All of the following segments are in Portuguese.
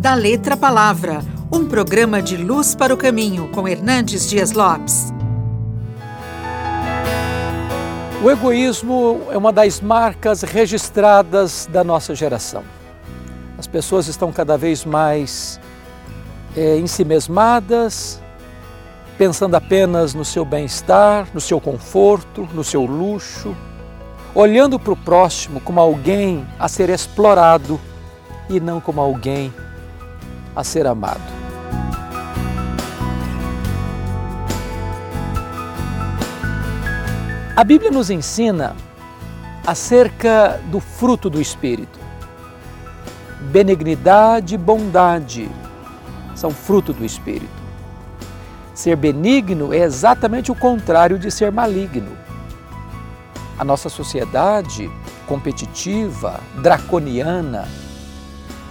Da Letra Palavra, um programa de luz para o caminho com Hernandes Dias Lopes. O egoísmo é uma das marcas registradas da nossa geração. As pessoas estão cada vez mais é, ensimesmadas, pensando apenas no seu bem-estar, no seu conforto, no seu luxo, olhando para o próximo como alguém a ser explorado e não como alguém a ser amado. A Bíblia nos ensina acerca do fruto do Espírito. Benignidade e bondade são fruto do Espírito. Ser benigno é exatamente o contrário de ser maligno. A nossa sociedade competitiva, draconiana,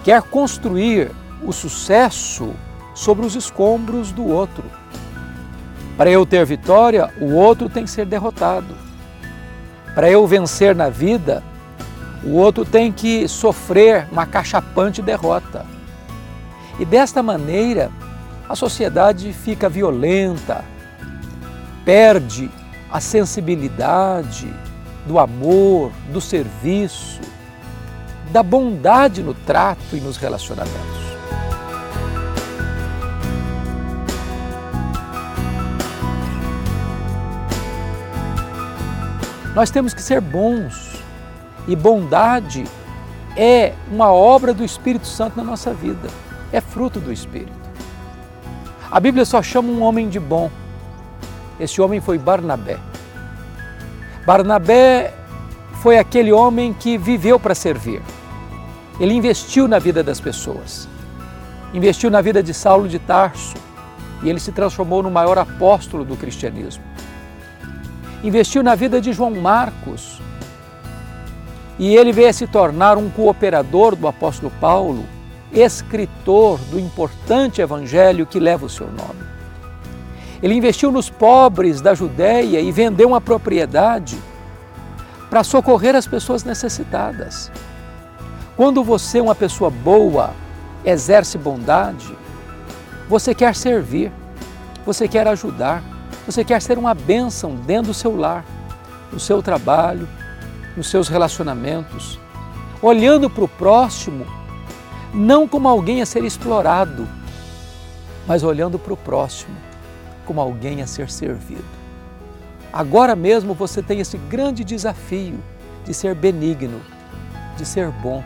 quer construir o sucesso sobre os escombros do outro. Para eu ter vitória, o outro tem que ser derrotado. Para eu vencer na vida, o outro tem que sofrer uma cachapante derrota. E desta maneira, a sociedade fica violenta, perde a sensibilidade do amor, do serviço, da bondade no trato e nos relacionamentos. Nós temos que ser bons e bondade é uma obra do Espírito Santo na nossa vida, é fruto do Espírito. A Bíblia só chama um homem de bom. Esse homem foi Barnabé. Barnabé foi aquele homem que viveu para servir. Ele investiu na vida das pessoas. Investiu na vida de Saulo de Tarso e ele se transformou no maior apóstolo do cristianismo investiu na vida de João Marcos e ele veio a se tornar um cooperador do apóstolo Paulo, escritor do importante evangelho que leva o seu nome. Ele investiu nos pobres da Judéia e vendeu uma propriedade para socorrer as pessoas necessitadas. Quando você, uma pessoa boa, exerce bondade, você quer servir, você quer ajudar. Você quer ser uma bênção dentro do seu lar, no seu trabalho, nos seus relacionamentos, olhando para o próximo, não como alguém a ser explorado, mas olhando para o próximo como alguém a ser servido. Agora mesmo você tem esse grande desafio de ser benigno, de ser bom,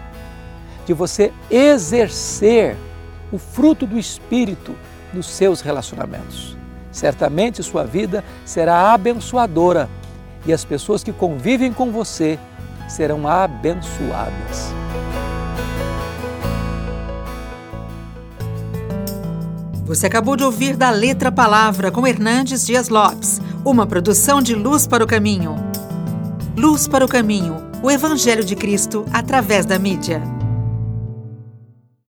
de você exercer o fruto do Espírito nos seus relacionamentos. Certamente sua vida será abençoadora e as pessoas que convivem com você serão abençoadas. Você acabou de ouvir da Letra Palavra com Hernandes Dias Lopes, uma produção de Luz para o Caminho. Luz para o Caminho, o Evangelho de Cristo através da mídia.